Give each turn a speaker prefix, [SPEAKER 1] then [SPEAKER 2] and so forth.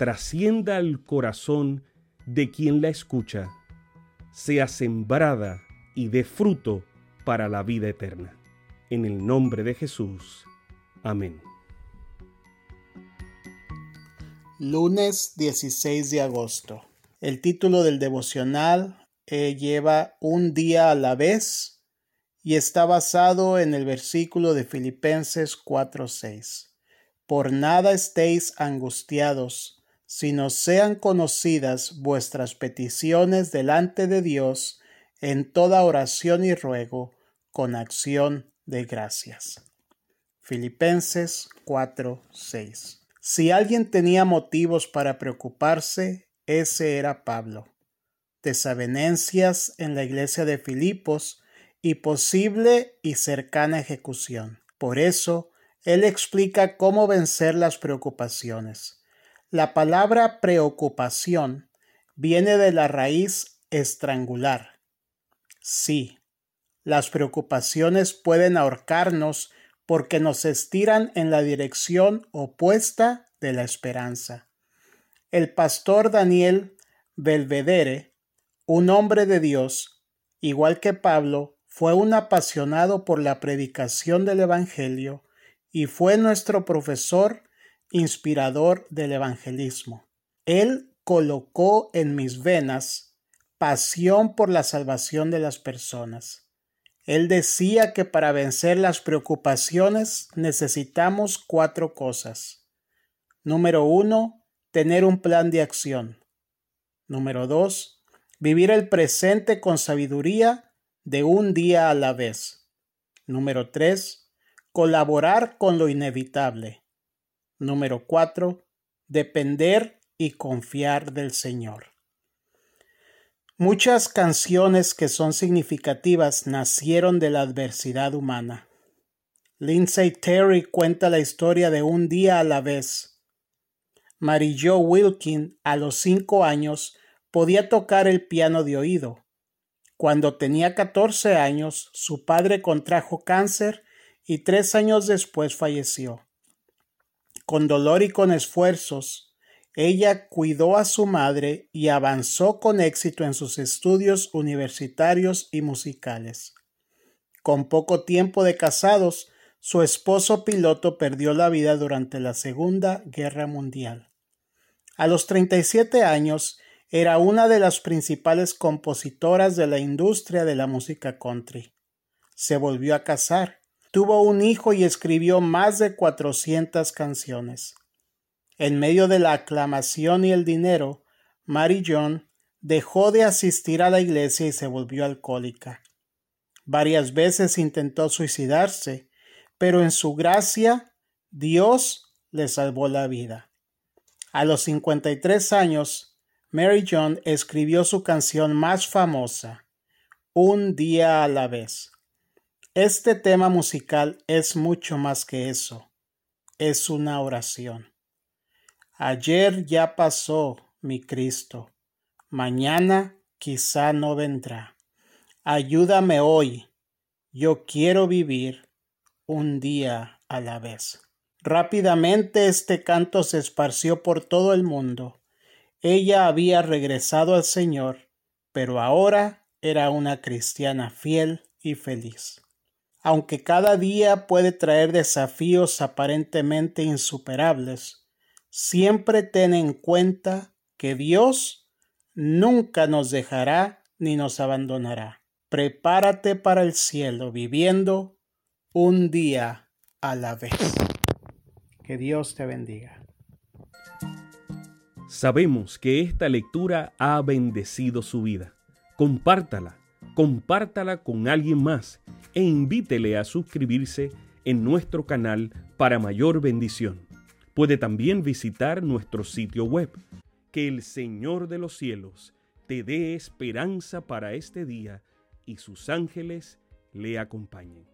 [SPEAKER 1] trascienda al corazón de quien la escucha, sea sembrada y dé fruto para la vida eterna. En el nombre de Jesús. Amén.
[SPEAKER 2] Lunes 16 de agosto. El título del devocional eh, lleva un día a la vez y está basado en el versículo de Filipenses 4:6. Por nada estéis angustiados, sino sean conocidas vuestras peticiones delante de Dios en toda oración y ruego con acción de gracias. Filipenses 4:6. Si alguien tenía motivos para preocuparse, ese era Pablo. Desavenencias en la iglesia de Filipos y posible y cercana ejecución. Por eso, él explica cómo vencer las preocupaciones. La palabra preocupación viene de la raíz estrangular. Sí, las preocupaciones pueden ahorcarnos porque nos estiran en la dirección opuesta de la esperanza. El pastor Daniel Belvedere, un hombre de Dios, igual que Pablo, fue un apasionado por la predicación del Evangelio y fue nuestro profesor inspirador del evangelismo. Él colocó en mis venas pasión por la salvación de las personas. Él decía que para vencer las preocupaciones necesitamos cuatro cosas. Número uno, tener un plan de acción. Número dos, vivir el presente con sabiduría de un día a la vez. Número tres, colaborar con lo inevitable. Número cuatro, depender y confiar del Señor. Muchas canciones que son significativas nacieron de la adversidad humana. Lindsay Terry cuenta la historia de un día a la vez Mary Wilkin, a los cinco años, podía tocar el piano de oído. Cuando tenía 14 años, su padre contrajo cáncer y tres años después falleció. Con dolor y con esfuerzos, ella cuidó a su madre y avanzó con éxito en sus estudios universitarios y musicales. Con poco tiempo de casados, su esposo piloto perdió la vida durante la Segunda Guerra Mundial. A los 37 años era una de las principales compositoras de la industria de la música country. Se volvió a casar, tuvo un hijo y escribió más de 400 canciones. En medio de la aclamación y el dinero, Mary John dejó de asistir a la iglesia y se volvió alcohólica. Varias veces intentó suicidarse, pero en su gracia Dios le salvó la vida. A los 53 años, Mary John escribió su canción más famosa, Un día a la vez. Este tema musical es mucho más que eso. Es una oración. Ayer ya pasó, mi Cristo. Mañana quizá no vendrá. Ayúdame hoy. Yo quiero vivir un día a la vez. Rápidamente este canto se esparció por todo el mundo. Ella había regresado al Señor, pero ahora era una cristiana fiel y feliz. Aunque cada día puede traer desafíos aparentemente insuperables, siempre ten en cuenta que Dios nunca nos dejará ni nos abandonará. Prepárate para el cielo viviendo un día a la vez. Que Dios te bendiga.
[SPEAKER 1] Sabemos que esta lectura ha bendecido su vida. Compártala, compártala con alguien más e invítele a suscribirse en nuestro canal para mayor bendición. Puede también visitar nuestro sitio web. Que el Señor de los cielos te dé esperanza para este día y sus ángeles le acompañen.